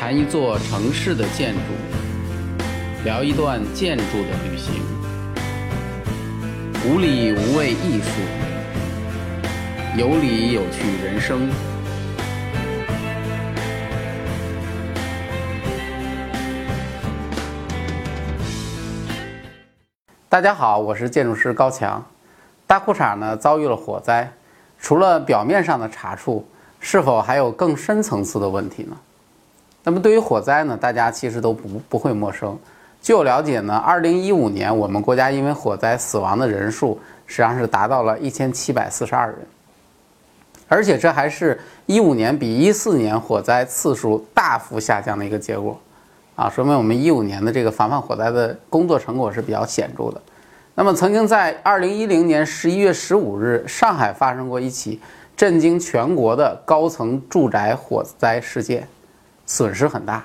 谈一座城市的建筑，聊一段建筑的旅行。无理无畏艺术，有理有趣人生。大家好，我是建筑师高强。大裤衩呢遭遇了火灾，除了表面上的查处，是否还有更深层次的问题呢？那么对于火灾呢，大家其实都不不会陌生。据我了解呢，二零一五年我们国家因为火灾死亡的人数实际上是达到了一千七百四十二人，而且这还是一五年比一四年火灾次数大幅下降的一个结果，啊，说明我们一五年的这个防范火灾的工作成果是比较显著的。那么曾经在二零一零年十一月十五日，上海发生过一起震惊全国的高层住宅火灾事件。损失很大，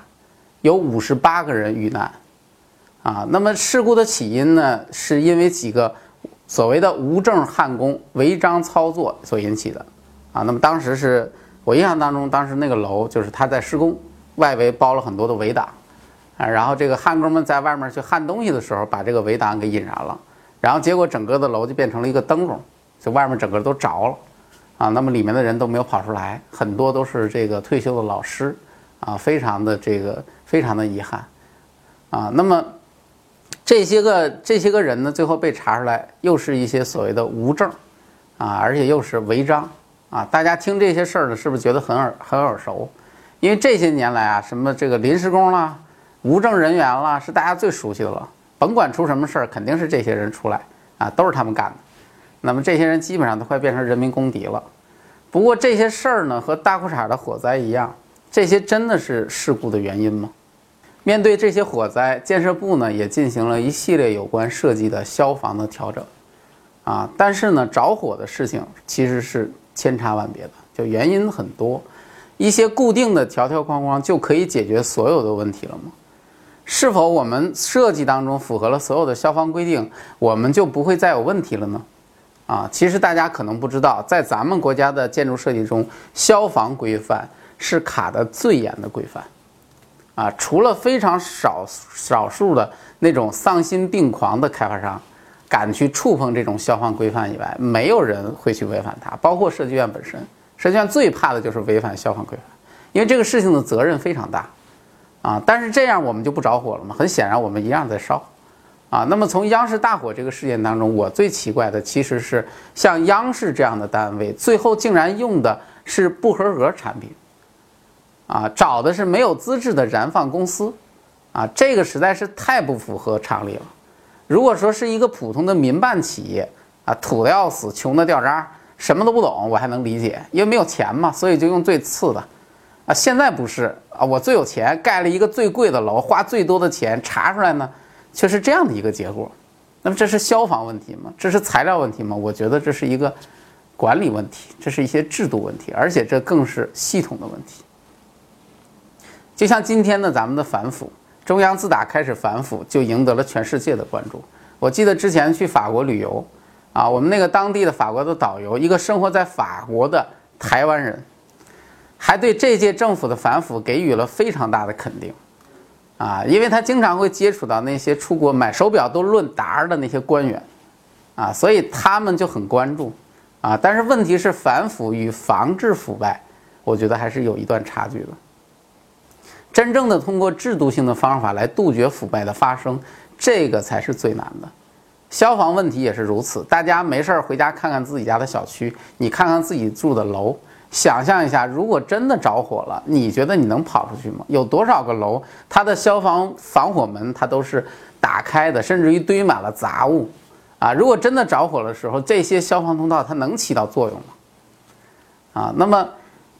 有五十八个人遇难，啊，那么事故的起因呢，是因为几个所谓的无证焊工违章操作所引起的，啊，那么当时是我印象当中，当时那个楼就是他在施工，外围包了很多的围挡，啊，然后这个焊工们在外面去焊东西的时候，把这个围挡给引燃了，然后结果整个的楼就变成了一个灯笼，就外面整个都着了，啊，那么里面的人都没有跑出来，很多都是这个退休的老师。啊，非常的这个，非常的遗憾，啊，那么这些个这些个人呢，最后被查出来，又是一些所谓的无证，啊，而且又是违章，啊，大家听这些事儿呢，是不是觉得很耳很耳熟？因为这些年来啊，什么这个临时工啦、无证人员啦，是大家最熟悉的了。甭管出什么事儿，肯定是这些人出来，啊，都是他们干的。那么这些人基本上都快变成人民公敌了。不过这些事儿呢，和大裤衩的火灾一样。这些真的是事故的原因吗？面对这些火灾，建设部呢也进行了一系列有关设计的消防的调整，啊，但是呢，着火的事情其实是千差万别的，就原因很多。一些固定的条条框框就可以解决所有的问题了吗？是否我们设计当中符合了所有的消防规定，我们就不会再有问题了呢？啊，其实大家可能不知道，在咱们国家的建筑设计中，消防规范。是卡的最严的规范，啊，除了非常少少数的那种丧心病狂的开发商敢去触碰这种消防规范以外，没有人会去违反它。包括设计院本身，设计院最怕的就是违反消防规范，因为这个事情的责任非常大，啊，但是这样我们就不着火了吗？很显然，我们一样在烧，啊，那么从央视大火这个事件当中，我最奇怪的其实是像央视这样的单位，最后竟然用的是不合格产品。啊，找的是没有资质的燃放公司，啊，这个实在是太不符合常理了。如果说是一个普通的民办企业，啊，土的要死，穷的掉渣，什么都不懂，我还能理解，因为没有钱嘛，所以就用最次的。啊，现在不是啊，我最有钱，盖了一个最贵的楼，花最多的钱，查出来呢，却是这样的一个结果。那么这是消防问题吗？这是材料问题吗？我觉得这是一个管理问题，这是一些制度问题，而且这更是系统的问题。就像今天的咱们的反腐，中央自打开始反腐，就赢得了全世界的关注。我记得之前去法国旅游，啊，我们那个当地的法国的导游，一个生活在法国的台湾人，还对这届政府的反腐给予了非常大的肯定，啊，因为他经常会接触到那些出国买手表都论达的那些官员，啊，所以他们就很关注，啊，但是问题是反腐与防治腐败，我觉得还是有一段差距的。真正的通过制度性的方法来杜绝腐败的发生，这个才是最难的。消防问题也是如此。大家没事儿回家看看自己家的小区，你看看自己住的楼，想象一下，如果真的着火了，你觉得你能跑出去吗？有多少个楼，它的消防防火门它都是打开的，甚至于堆满了杂物啊！如果真的着火的时候，这些消防通道它能起到作用吗？啊，那么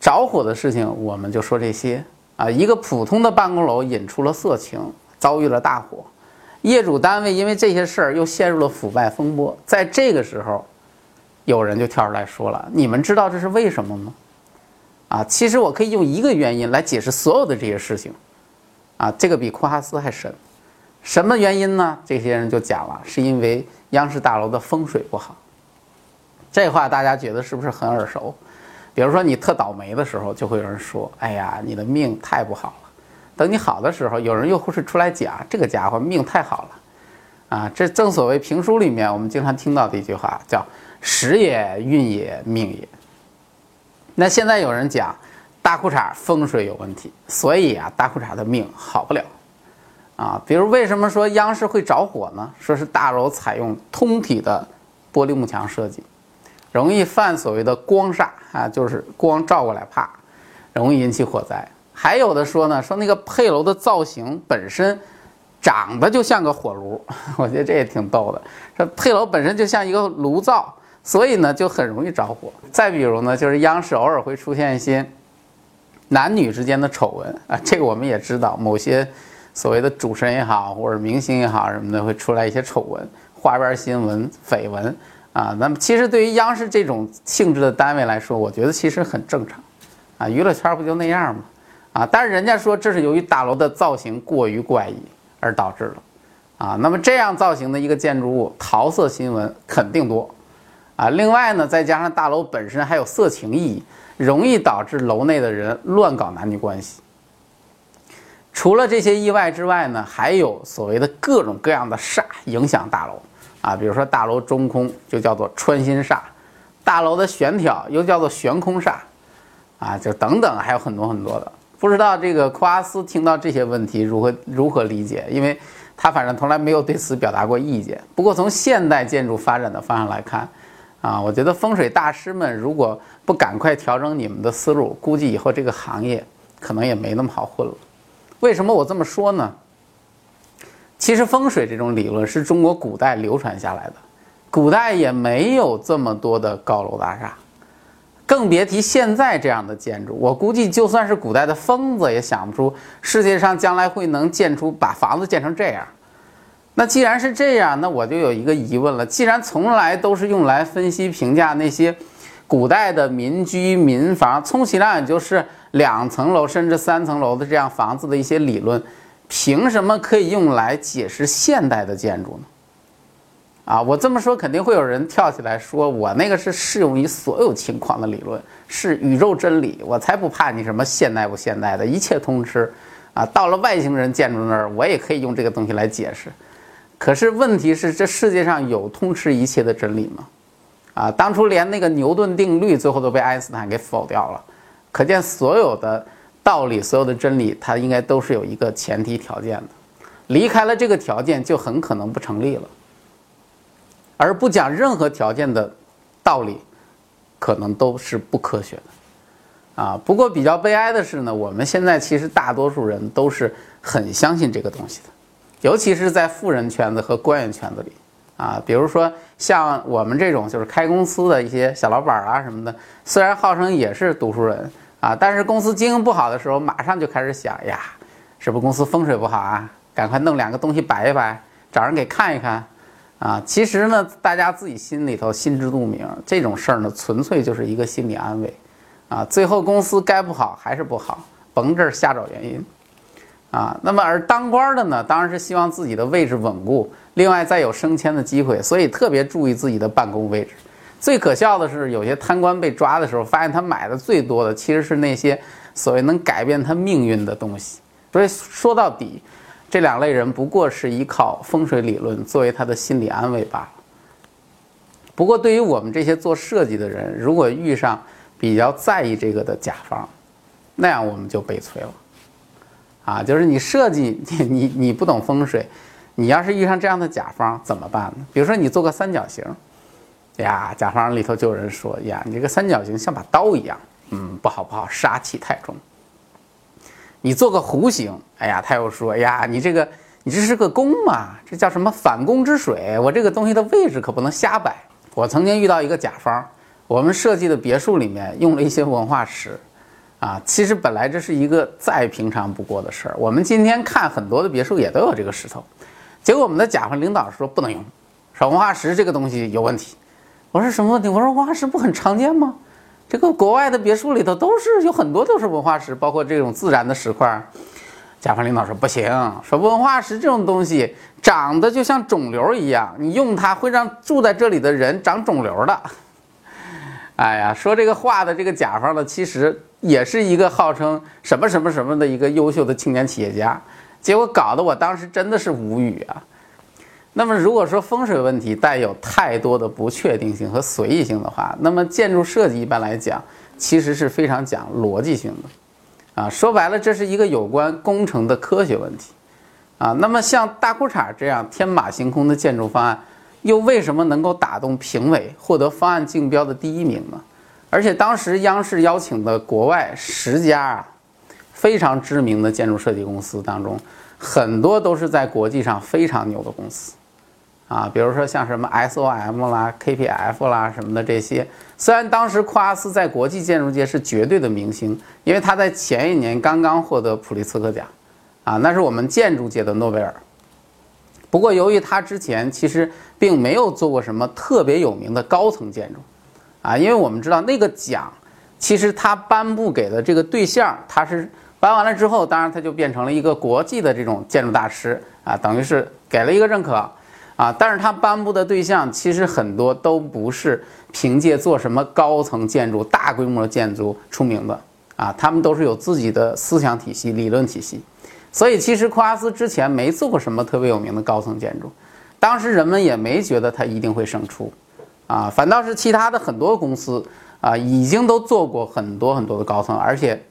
着火的事情，我们就说这些。啊，一个普通的办公楼引出了色情，遭遇了大火，业主单位因为这些事儿又陷入了腐败风波。在这个时候，有人就跳出来说了：“你们知道这是为什么吗？”啊，其实我可以用一个原因来解释所有的这些事情。啊，这个比库哈斯还深。什么原因呢？这些人就讲了，是因为央视大楼的风水不好。这话大家觉得是不是很耳熟？比如说你特倒霉的时候，就会有人说：“哎呀，你的命太不好了。”等你好的时候，有人又会出来讲这个家伙命太好了，啊，这正所谓评书里面我们经常听到的一句话，叫时也运也命也。那现在有人讲大裤衩风水有问题，所以啊，大裤衩的命好不了，啊，比如为什么说央视会着火呢？说是大楼采用通体的玻璃幕墙设计，容易犯所谓的光煞啊，就是光照过来怕，容易引起火灾。还有的说呢，说那个配楼的造型本身长得就像个火炉，我觉得这也挺逗的。说配楼本身就像一个炉灶，所以呢就很容易着火。再比如呢，就是央视偶尔会出现一些男女之间的丑闻啊，这个我们也知道，某些所谓的主持人也好，或者明星也好什么的，会出来一些丑闻、花边新闻、绯闻啊。那么其实对于央视这种性质的单位来说，我觉得其实很正常啊，娱乐圈不就那样吗？啊，但是人家说这是由于大楼的造型过于怪异而导致的，啊，那么这样造型的一个建筑物，桃色新闻肯定多，啊，另外呢，再加上大楼本身还有色情意义，容易导致楼内的人乱搞男女关系。除了这些意外之外呢，还有所谓的各种各样的煞影响大楼，啊，比如说大楼中空就叫做穿心煞，大楼的悬挑又叫做悬空煞，啊，就等等还有很多很多的。不知道这个库阿斯听到这些问题如何如何理解？因为他反正从来没有对此表达过意见。不过从现代建筑发展的方向来看，啊，我觉得风水大师们如果不赶快调整你们的思路，估计以后这个行业可能也没那么好混了。为什么我这么说呢？其实风水这种理论是中国古代流传下来的，古代也没有这么多的高楼大厦。更别提现在这样的建筑，我估计就算是古代的疯子也想不出世界上将来会能建出把房子建成这样。那既然是这样，那我就有一个疑问了：既然从来都是用来分析评价那些古代的民居民房，充其量也就是两层楼甚至三层楼的这样房子的一些理论，凭什么可以用来解释现代的建筑呢？啊，我这么说肯定会有人跳起来说，我那个是适用于所有情况的理论，是宇宙真理，我才不怕你什么现代不现代的，一切通吃。啊，到了外星人建筑那儿，我也可以用这个东西来解释。可是问题是，这世界上有通吃一切的真理吗？啊，当初连那个牛顿定律最后都被爱因斯坦给否掉了，可见所有的道理、所有的真理，它应该都是有一个前提条件的，离开了这个条件，就很可能不成立了。而不讲任何条件的道理，可能都是不科学的，啊！不过比较悲哀的是呢，我们现在其实大多数人都是很相信这个东西的，尤其是在富人圈子和官员圈子里，啊，比如说像我们这种就是开公司的一些小老板啊什么的，虽然号称也是读书人啊，但是公司经营不好的时候，马上就开始想呀，是不是公司风水不好啊？赶快弄两个东西摆一摆，找人给看一看。啊，其实呢，大家自己心里头心知肚明，这种事儿呢，纯粹就是一个心理安慰，啊，最后公司该不好还是不好，甭这儿瞎找原因，啊，那么而当官的呢，当然是希望自己的位置稳固，另外再有升迁的机会，所以特别注意自己的办公位置。最可笑的是，有些贪官被抓的时候，发现他买的最多的其实是那些所谓能改变他命运的东西。所以说到底。这两类人不过是依靠风水理论作为他的心理安慰罢了。不过，对于我们这些做设计的人，如果遇上比较在意这个的甲方，那样我们就悲催了。啊，就是你设计你你你不懂风水，你要是遇上这样的甲方怎么办呢？比如说你做个三角形，呀，甲方里头就有人说呀，你这个三角形像把刀一样，嗯，不好不好，杀气太重。你做个弧形，哎呀，他又说，呀，你这个，你这是个弓嘛？这叫什么反弓之水？我这个东西的位置可不能瞎摆。我曾经遇到一个甲方，我们设计的别墅里面用了一些文化石，啊，其实本来这是一个再平常不过的事儿。我们今天看很多的别墅也都有这个石头，结果我们的甲方领导说不能用，说文化石这个东西有问题。我说什么问题？我说文化石不很常见吗？这个国外的别墅里头都是有很多都是文化石，包括这种自然的石块。甲方领导说不行，说文化石这种东西长得就像肿瘤一样，你用它会让住在这里的人长肿瘤的。哎呀，说这个话的这个甲方呢，其实也是一个号称什么什么什么的一个优秀的青年企业家，结果搞得我当时真的是无语啊。那么如果说风水问题带有太多的不确定性和随意性的话，那么建筑设计一般来讲其实是非常讲逻辑性的，啊，说白了这是一个有关工程的科学问题，啊，那么像大裤衩这样天马行空的建筑方案，又为什么能够打动评委，获得方案竞标的第一名呢？而且当时央视邀请的国外十家啊非常知名的建筑设计公司当中，很多都是在国际上非常牛的公司。啊，比如说像什么 SOM 啦、KPF 啦什么的这些，虽然当时库阿斯在国际建筑界是绝对的明星，因为他在前一年刚刚获得普利策克奖，啊，那是我们建筑界的诺贝尔。不过由于他之前其实并没有做过什么特别有名的高层建筑，啊，因为我们知道那个奖，其实他颁布给的这个对象，他是颁完了之后，当然他就变成了一个国际的这种建筑大师，啊，等于是给了一个认可。啊，但是他颁布的对象其实很多都不是凭借做什么高层建筑、大规模建筑出名的啊，他们都是有自己的思想体系、理论体系，所以其实库阿斯之前没做过什么特别有名的高层建筑，当时人们也没觉得他一定会胜出，啊，反倒是其他的很多公司啊，已经都做过很多很多的高层，而且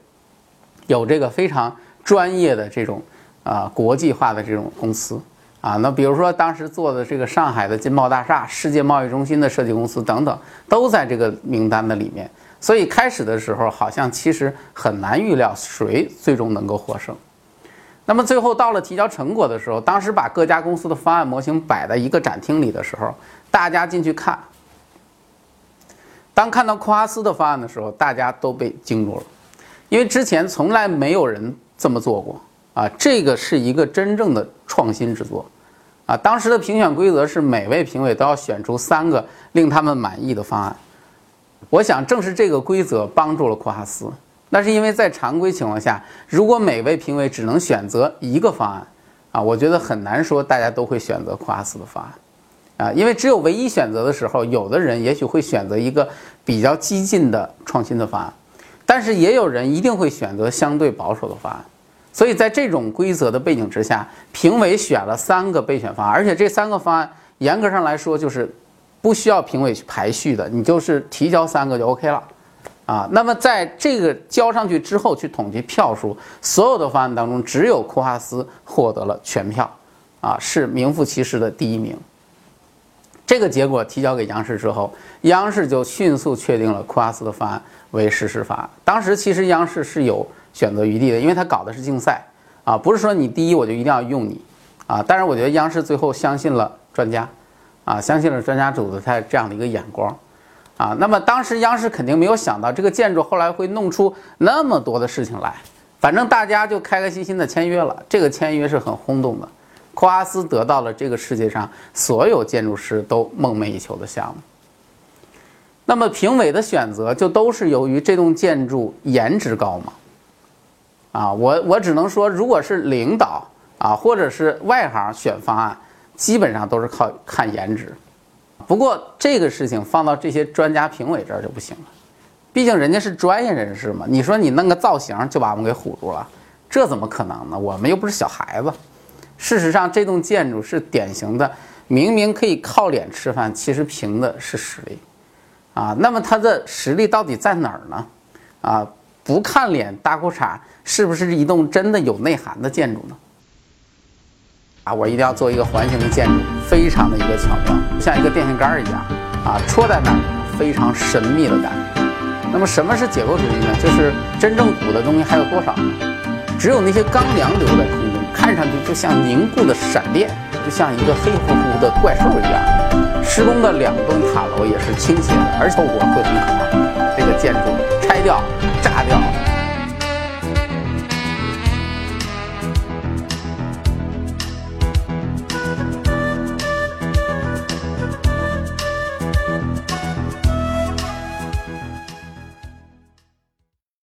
有这个非常专业的这种啊国际化的这种公司。啊，那比如说当时做的这个上海的金茂大厦、世界贸易中心的设计公司等等，都在这个名单的里面。所以开始的时候，好像其实很难预料谁最终能够获胜。那么最后到了提交成果的时候，当时把各家公司的方案模型摆在一个展厅里的时候，大家进去看，当看到库哈斯的方案的时候，大家都被惊住了，因为之前从来没有人这么做过啊，这个是一个真正的创新之作。啊，当时的评选规则是每位评委都要选出三个令他们满意的方案。我想，正是这个规则帮助了库哈斯。那是因为在常规情况下，如果每位评委只能选择一个方案，啊，我觉得很难说大家都会选择库哈斯的方案。啊，因为只有唯一选择的时候，有的人也许会选择一个比较激进的创新的方案，但是也有人一定会选择相对保守的方案。所以在这种规则的背景之下，评委选了三个备选方案，而且这三个方案严格上来说就是不需要评委去排序的，你就是提交三个就 OK 了，啊，那么在这个交上去之后去统计票数，所有的方案当中只有库哈斯获得了全票，啊，是名副其实的第一名。这个结果提交给央视之后，央视就迅速确定了库哈斯的方案为实施方案。当时其实央视是有。选择余地的，因为他搞的是竞赛，啊，不是说你第一我就一定要用你，啊，但是我觉得央视最后相信了专家，啊，相信了专家组的他这样的一个眼光，啊，那么当时央视肯定没有想到这个建筑后来会弄出那么多的事情来，反正大家就开开心心的签约了，这个签约是很轰动的，库阿斯得到了这个世界上所有建筑师都梦寐以求的项目，那么评委的选择就都是由于这栋建筑颜值高吗？啊，我我只能说，如果是领导啊，或者是外行选方案，基本上都是靠看颜值。不过这个事情放到这些专家评委这儿就不行了，毕竟人家是专业人士嘛。你说你弄个造型就把我们给唬住了，这怎么可能呢？我们又不是小孩子。事实上，这栋建筑是典型的，明明可以靠脸吃饭，其实凭的是实力。啊，那么它的实力到底在哪儿呢？啊？不看脸大裤衩是不是一栋真的有内涵的建筑呢？啊，我一定要做一个环形的建筑，非常的一个巧妙，像一个电线杆一样，啊，戳在那儿，非常神秘的感觉。那么什么是解构主义呢？就是真正古的东西还有多少？只有那些钢梁留在空中，看上去就像凝固的闪电，就像一个黑乎乎的怪兽一样。施工的两栋塔楼也是倾斜的，而且后果会很可怕。这个建筑拆掉。